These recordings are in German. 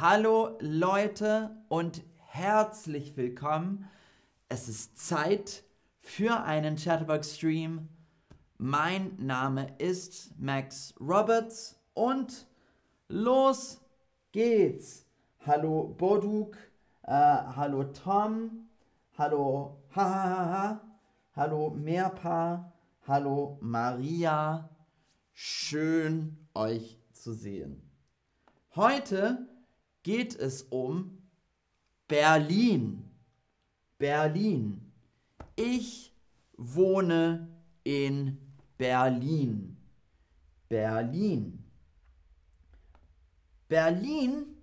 Hallo Leute und herzlich willkommen. Es ist Zeit für einen Chatterbox Stream. Mein Name ist Max Roberts und los geht's. Hallo Boduk, äh, hallo Tom, hallo Hahaha, hallo Meerpa, hallo Maria. Schön euch zu sehen. Heute geht es um Berlin. Berlin. Ich wohne in Berlin. Berlin. Berlin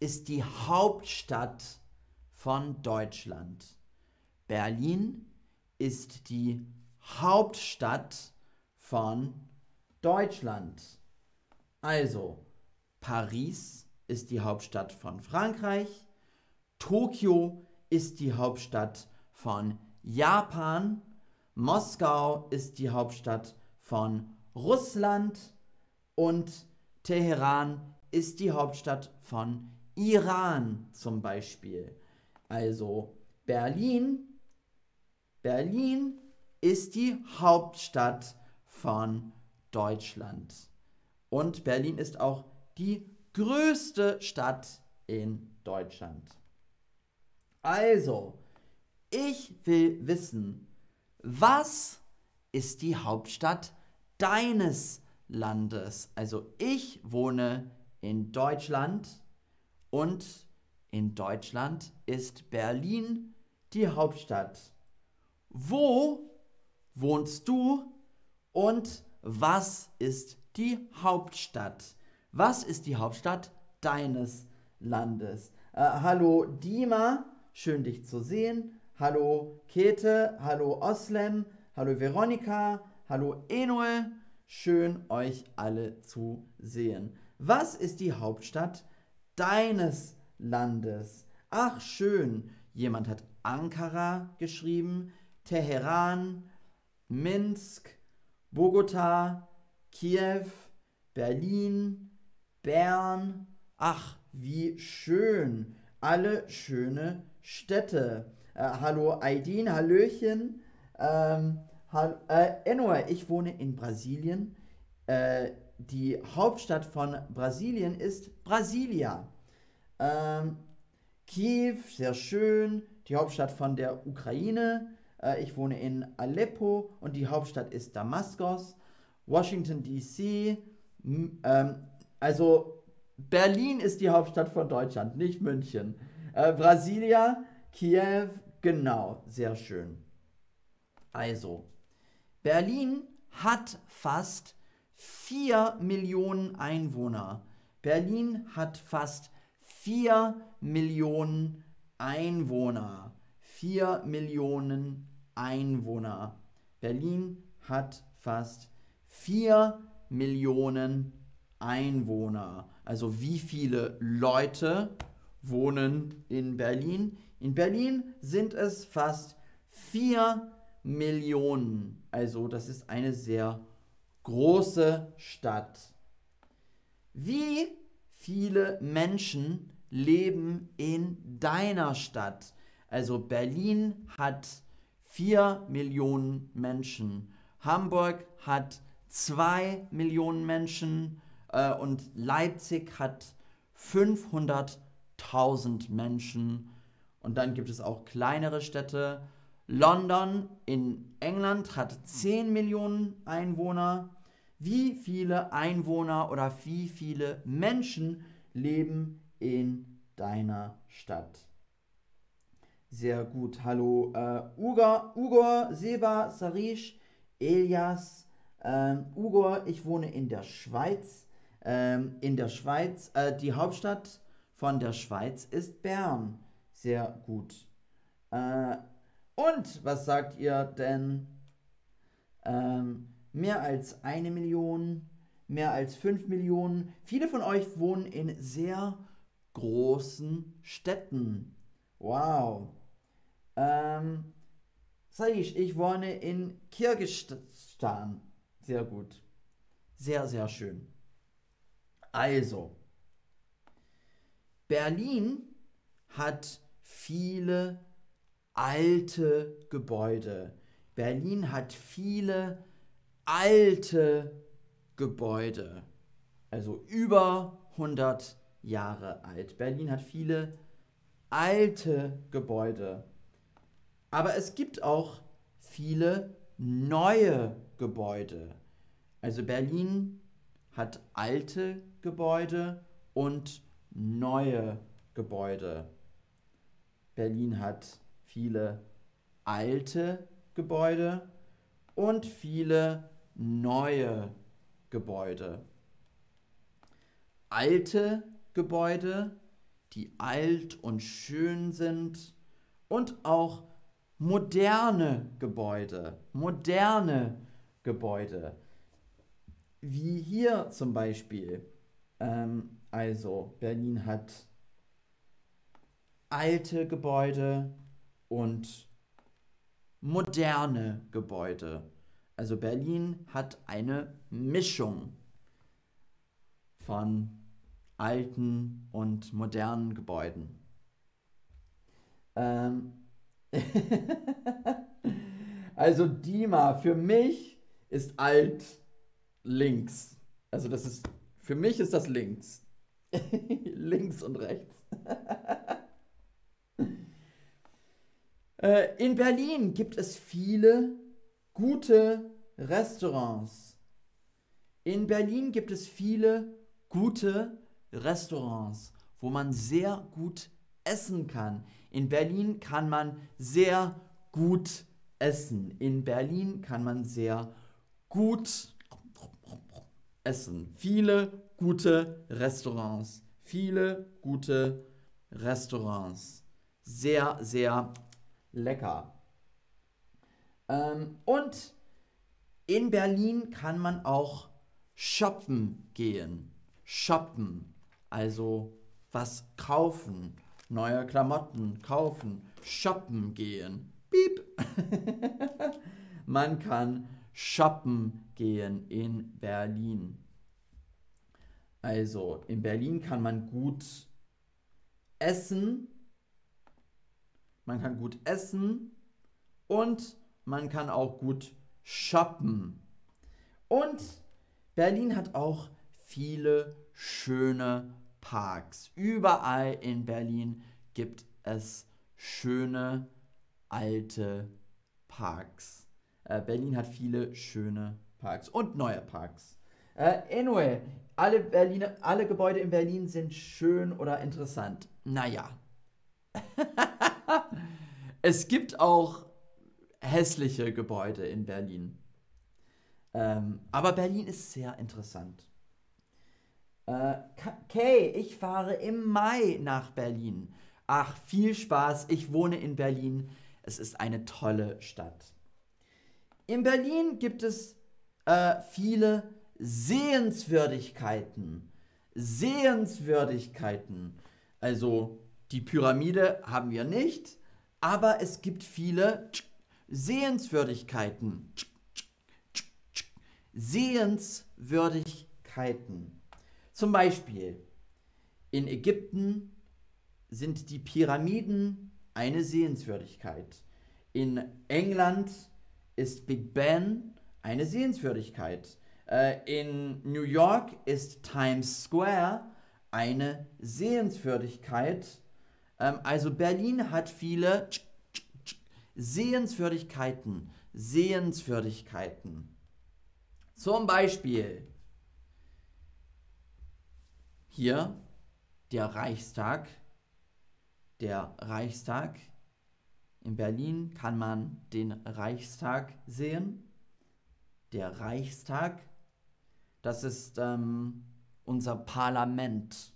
ist die Hauptstadt von Deutschland. Berlin ist die Hauptstadt von Deutschland. Also, Paris ist die Hauptstadt von Frankreich, Tokio ist die Hauptstadt von Japan, Moskau ist die Hauptstadt von Russland und Teheran ist die Hauptstadt von Iran zum Beispiel. Also Berlin, Berlin ist die Hauptstadt von Deutschland. Und Berlin ist auch die größte Stadt in Deutschland. Also, ich will wissen, was ist die Hauptstadt deines Landes? Also ich wohne in Deutschland und in Deutschland ist Berlin die Hauptstadt. Wo wohnst du und was ist die Hauptstadt? Was ist die Hauptstadt deines Landes? Äh, hallo Dima, schön dich zu sehen. Hallo Käthe, hallo Oslem, hallo Veronika, hallo Enoe, schön euch alle zu sehen. Was ist die Hauptstadt deines Landes? Ach schön, jemand hat Ankara geschrieben, Teheran, Minsk, Bogota, Kiew, Berlin, Bern. Ach, wie schön. Alle schöne Städte. Äh, hallo Aidin, Hallöchen. Ähm, hall äh, anyway, ich wohne in Brasilien. Äh, die Hauptstadt von Brasilien ist Brasilia. Ähm, Kiew, sehr schön. Die Hauptstadt von der Ukraine. Äh, ich wohne in Aleppo und die Hauptstadt ist Damaskus. Washington, D.C. Ähm, also Berlin ist die Hauptstadt von Deutschland, nicht München. Äh, Brasilia, Kiew, genau, sehr schön. Also, Berlin hat fast 4 Millionen Einwohner. Berlin hat fast 4 Millionen Einwohner. 4 Millionen Einwohner. Berlin hat fast 4 Millionen Einwohner. Also wie viele Leute wohnen in Berlin? In Berlin sind es fast 4 Millionen. Also das ist eine sehr große Stadt. Wie viele Menschen leben in deiner Stadt? Also Berlin hat 4 Millionen Menschen. Hamburg hat 2 Millionen Menschen äh, und Leipzig hat 500.000 Menschen. Und dann gibt es auch kleinere Städte. London in England hat 10 Millionen Einwohner. Wie viele Einwohner oder wie viele Menschen leben in deiner Stadt? Sehr gut. Hallo äh, Uga, Ugor, Seba, Sarish, Elias, ähm, Ugor, ich wohne in der Schweiz. Ähm, in der Schweiz, äh, die Hauptstadt von der Schweiz ist Bern. Sehr gut. Äh, und was sagt ihr denn? Ähm, mehr als eine Million, mehr als fünf Millionen. Viele von euch wohnen in sehr großen Städten. Wow. Ähm, Saish, ich wohne in Kirgisistan. Sehr gut. Sehr, sehr schön. Also, Berlin hat viele alte Gebäude. Berlin hat viele alte Gebäude. Also über 100 Jahre alt. Berlin hat viele alte Gebäude. Aber es gibt auch viele neue Gebäude. Also Berlin hat alte Gebäude und neue Gebäude. Berlin hat viele alte Gebäude und viele neue Gebäude. Alte Gebäude, die alt und schön sind und auch moderne Gebäude, moderne Gebäude. Wie hier zum Beispiel. Ähm, also Berlin hat alte Gebäude und moderne Gebäude. Also Berlin hat eine Mischung von alten und modernen Gebäuden. Ähm also Dima, für mich ist alt links. Also das ist, für mich ist das links. links und rechts. Äh, in Berlin gibt es viele gute Restaurants. In Berlin gibt es viele gute Restaurants, wo man sehr gut essen kann. In Berlin kann man sehr gut essen. In Berlin kann man sehr gut essen. Viele gute Restaurants. Viele gute Restaurants. Sehr, sehr lecker. Ähm, und in Berlin kann man auch shoppen gehen. Shoppen, also was kaufen, neue Klamotten kaufen, shoppen gehen. Piep. man kann shoppen gehen in Berlin. Also in Berlin kann man gut essen man kann gut essen und man kann auch gut shoppen. Und Berlin hat auch viele schöne Parks. Überall in Berlin gibt es schöne alte Parks. Äh, Berlin hat viele schöne Parks und neue Parks. Äh, anyway, alle, Berliner, alle Gebäude in Berlin sind schön oder interessant. Naja. es gibt auch hässliche Gebäude in Berlin. Ähm, aber Berlin ist sehr interessant. Äh, Kay, ich fahre im Mai nach Berlin. Ach, viel Spaß. Ich wohne in Berlin. Es ist eine tolle Stadt. In Berlin gibt es äh, viele Sehenswürdigkeiten. Sehenswürdigkeiten. Also die Pyramide haben wir nicht, aber es gibt viele Sehenswürdigkeiten. Sehenswürdigkeiten. Zum Beispiel in Ägypten sind die Pyramiden eine Sehenswürdigkeit. In England ist Big Ben eine Sehenswürdigkeit. Äh, in New York ist Times Square eine Sehenswürdigkeit. Ähm, also Berlin hat viele Sehenswürdigkeiten. Sehenswürdigkeiten. Zum Beispiel hier der Reichstag. Der Reichstag. In Berlin kann man den Reichstag sehen. Der Reichstag, das ist ähm, unser Parlament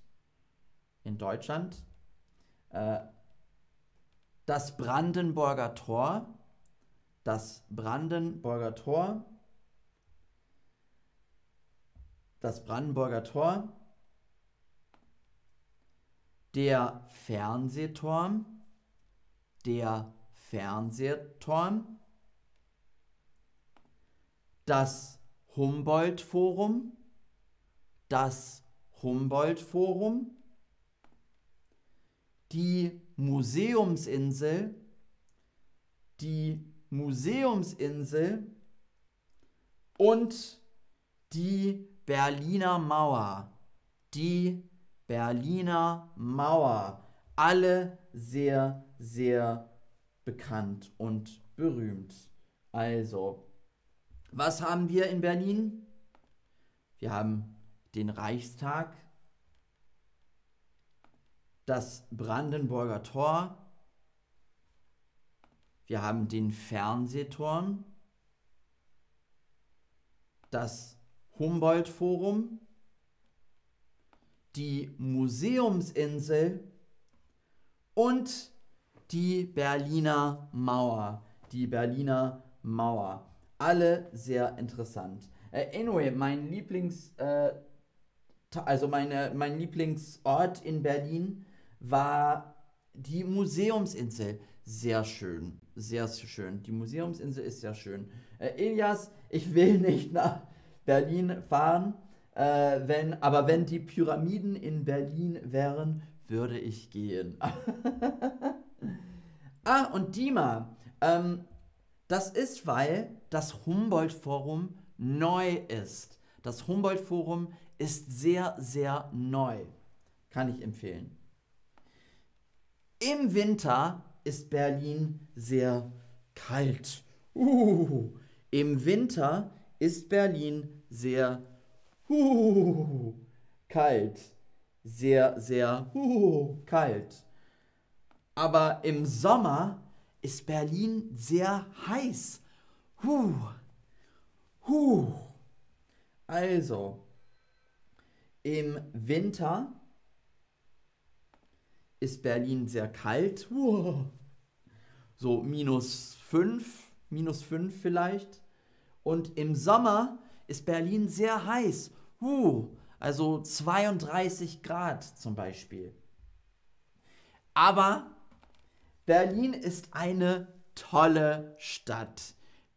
in Deutschland. Äh, das Brandenburger Tor, das Brandenburger Tor, das Brandenburger Tor, der Fernsehturm, der Fernsehturm, das Humboldt-Forum, das Humboldt-Forum, die Museumsinsel, die Museumsinsel und die Berliner Mauer. Die Berliner Mauer. Alle sehr, sehr bekannt und berühmt. Also, was haben wir in Berlin? Wir haben den Reichstag, das Brandenburger Tor, wir haben den Fernsehturm, das Humboldt-Forum, die Museumsinsel und die Berliner Mauer. Die Berliner Mauer. Alle sehr interessant. Äh, anyway, mein Lieblings, äh, also meine, mein Lieblingsort in Berlin war die Museumsinsel. Sehr schön, sehr schön. Die Museumsinsel ist sehr schön. Äh, Elias, ich will nicht nach Berlin fahren, äh, wenn, aber wenn die Pyramiden in Berlin wären, würde ich gehen. ah, und Dima, ähm, das ist, weil das Humboldt-Forum neu ist. Das Humboldt-Forum ist sehr, sehr neu. Kann ich empfehlen. Im Winter ist Berlin sehr kalt. Uh, Im Winter ist Berlin sehr uh, kalt. Sehr, sehr uh, kalt. Aber im Sommer ist Berlin sehr heiß. Huh. Huh. Also, im Winter ist Berlin sehr kalt. So minus 5, minus 5 vielleicht. Und im Sommer ist Berlin sehr heiß. Also 32 Grad zum Beispiel. Aber Berlin ist eine tolle Stadt.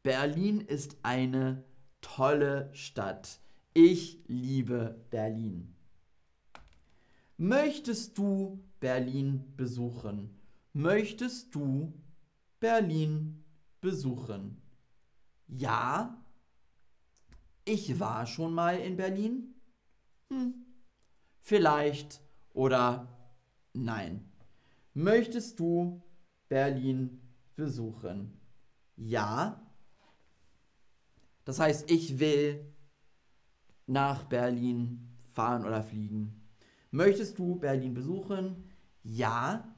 Berlin ist eine tolle Stadt. Ich liebe Berlin. Möchtest du Berlin besuchen? Möchtest du Berlin besuchen? Ja, ich war schon mal in Berlin. Hm, vielleicht oder nein. Möchtest du Berlin besuchen? Ja. Das heißt, ich will nach Berlin fahren oder fliegen. Möchtest du Berlin besuchen? Ja.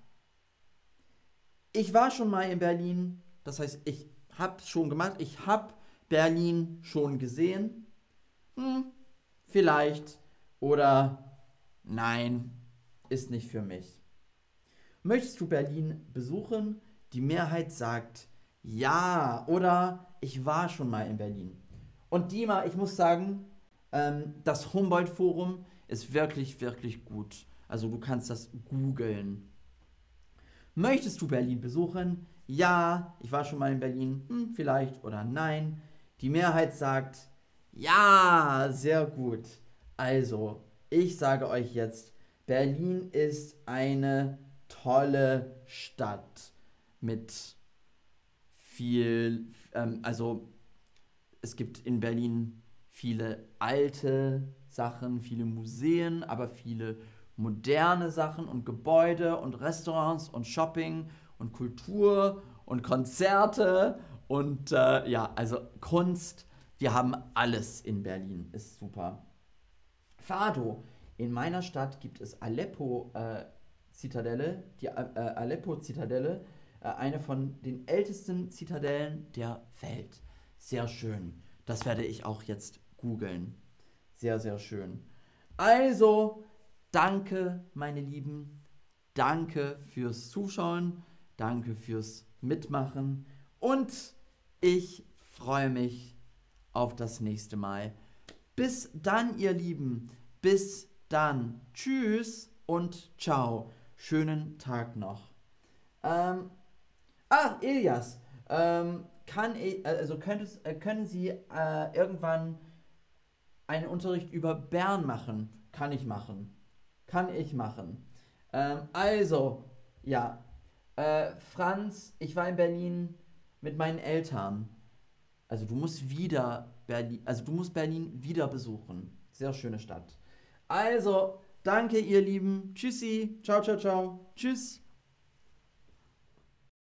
Ich war schon mal in Berlin. Das heißt, ich habe es schon gemacht. Ich habe Berlin schon gesehen. Hm, vielleicht. Oder nein, ist nicht für mich. Möchtest du Berlin besuchen? Die Mehrheit sagt ja oder ich war schon mal in Berlin. Und Dima, ich muss sagen, ähm, das Humboldt-Forum ist wirklich, wirklich gut. Also du kannst das googeln. Möchtest du Berlin besuchen? Ja, ich war schon mal in Berlin. Hm, vielleicht oder nein. Die Mehrheit sagt ja, sehr gut. Also, ich sage euch jetzt, Berlin ist eine tolle Stadt mit viel, ähm, also es gibt in Berlin viele alte Sachen, viele Museen, aber viele moderne Sachen und Gebäude und Restaurants und Shopping und Kultur und Konzerte und äh, ja, also Kunst. Wir haben alles in Berlin, ist super. Fado. In meiner Stadt gibt es Aleppo-Zitadelle, äh, die äh, Aleppo-Zitadelle, äh, eine von den ältesten Zitadellen der Welt. Sehr schön. Das werde ich auch jetzt googeln. Sehr, sehr schön. Also, danke, meine Lieben. Danke fürs Zuschauen. Danke fürs Mitmachen. Und ich freue mich auf das nächste Mal. Bis dann, ihr Lieben. Bis dann. Tschüss und ciao. Schönen Tag noch. Ähm, ach, Elias. Ähm, kann, also könntest, äh, können Sie äh, irgendwann einen Unterricht über Bern machen. Kann ich machen. Kann ich machen. Ähm, also, Ja. Äh, Franz, ich war in Berlin mit meinen Eltern. Also du musst wieder Berlin, also du musst Berlin wieder besuchen. Sehr schöne Stadt. Also, danke ihr Lieben. Tschüssi. Ciao, ciao, ciao. Tschüss.